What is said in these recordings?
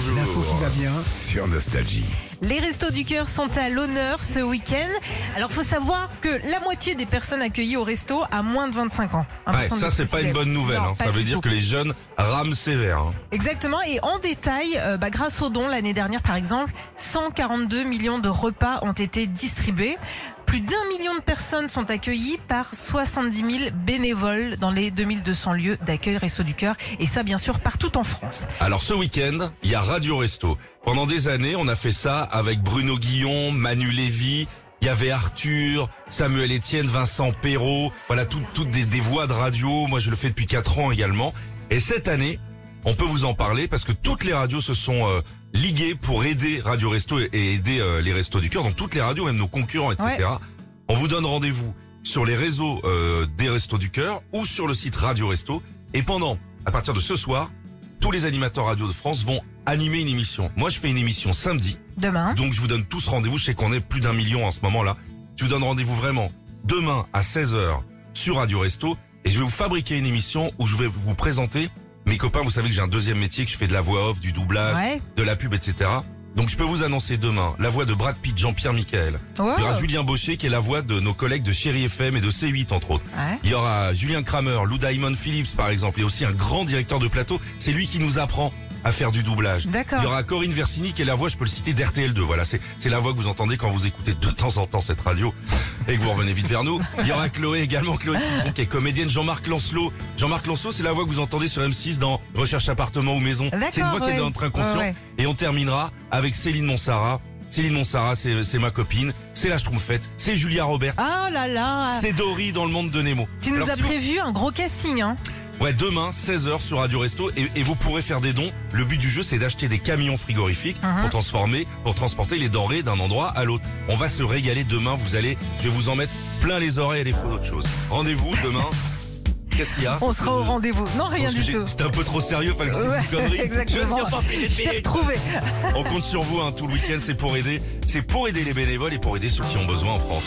bonjour. L'info qui va bien sur Nostalgie. Les restos du cœur sont à l'honneur ce week-end. Alors, faut savoir que la moitié des personnes accueillies au resto a moins de 25 ans. Ouais, ça c'est pas une bonne nouvelle. Non, hein. Ça veut dire tout. que les jeunes rament sévère. hein. Exactement. Et en détail, euh, bah, grâce aux dons l'année dernière, par exemple, 142 millions de repas ont été distribués. Plus d'un million de personnes sont accueillies par 70 000 bénévoles dans les 2200 lieux d'accueil Resto du Cœur. Et ça, bien sûr, partout en France. Alors ce week-end, il y a Radio Resto. Pendant des années, on a fait ça avec Bruno Guillon, Manu Lévy. Il y avait Arthur, Samuel Etienne, Vincent Perrault. Voilà, tout- toutes des, des voix de radio. Moi, je le fais depuis quatre ans également. Et cette année, on peut vous en parler parce que toutes les radios se sont euh, liguées pour aider Radio Resto et, et aider euh, les Restos du Cœur. Donc toutes les radios, même nos concurrents, etc. On vous donne rendez-vous sur les réseaux euh, des Restos du Cœur ou sur le site Radio Resto. Et pendant, à partir de ce soir, tous les animateurs radio de France vont animer une émission. Moi, je fais une émission samedi, Demain. donc je vous donne tous rendez-vous. Je sais qu'on est plus d'un million en ce moment-là. Je vous donne rendez-vous vraiment demain à 16h sur Radio Resto et je vais vous fabriquer une émission où je vais vous présenter mes copains. Vous savez que j'ai un deuxième métier, que je fais de la voix off, du doublage, Ouais. de la pub, etc. Donc je peux vous annoncer demain la voix de Brad Pitt, Jean-Pierre Michael. Oh. Il y aura Julien Baucher qui est la voix de nos collègues de Chéri FM et de C8 entre autres. Ouais. Il y aura Julien Kramer, Lou Diamond Phillips par exemple, et aussi un grand directeur de plateau. C'est lui qui nous apprend à faire du doublage. D'accord. Il y aura Corinne Versini qui est la voix, je peux le citer, d'RTL2. Voilà, c'est c'est la voix que vous entendez quand vous écoutez de temps en temps cette radio et que vous revenez vite vers nous. Il y aura Chloé également, Chloé qui est comédienne. Jean-Marc Lancelot. Jean-Marc Lancelot, c'est la voix que vous entendez sur M6 dans Recherche appartement ou maison. C'est une voix qui est dans notre inconscient. Ouais, ouais. Et on terminera avec Céline Monsara. Céline Monsara, c'est ma copine. C'est la Schtroumpfette. C'est Julia Robert. Ah là là. C'est Dory dans le monde de Nemo. Tu nous Alors, as si vous- prévu un gros casting, hein Ouais, demain, 16h sur Radio Resto, et, et vous pourrez faire des dons. Le but du jeu, c'est d'acheter des camions frigorifiques Mhm. pour transformer, pour transporter les denrées d'un endroit à l'autre. On va se régaler demain, vous allez, je vais vous en mettre plein les oreilles à défaut d'autre chose. Rendez-vous demain. Qu'est-ce qu'il y a On sera au Euh, rendez-vous. Non, rien du tout. C'était un peu trop sérieux, fallait que Ouais, une connerie. exactement. Je pas t'ai retrouvé. On compte sur vous hein, tout le week-end, c'est pour aider, c'est pour aider les bénévoles et pour aider ceux qui ont besoin en France.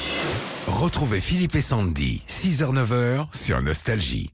Retrouvez Philippe et Sandy, 6h-9h sur Nostalgie.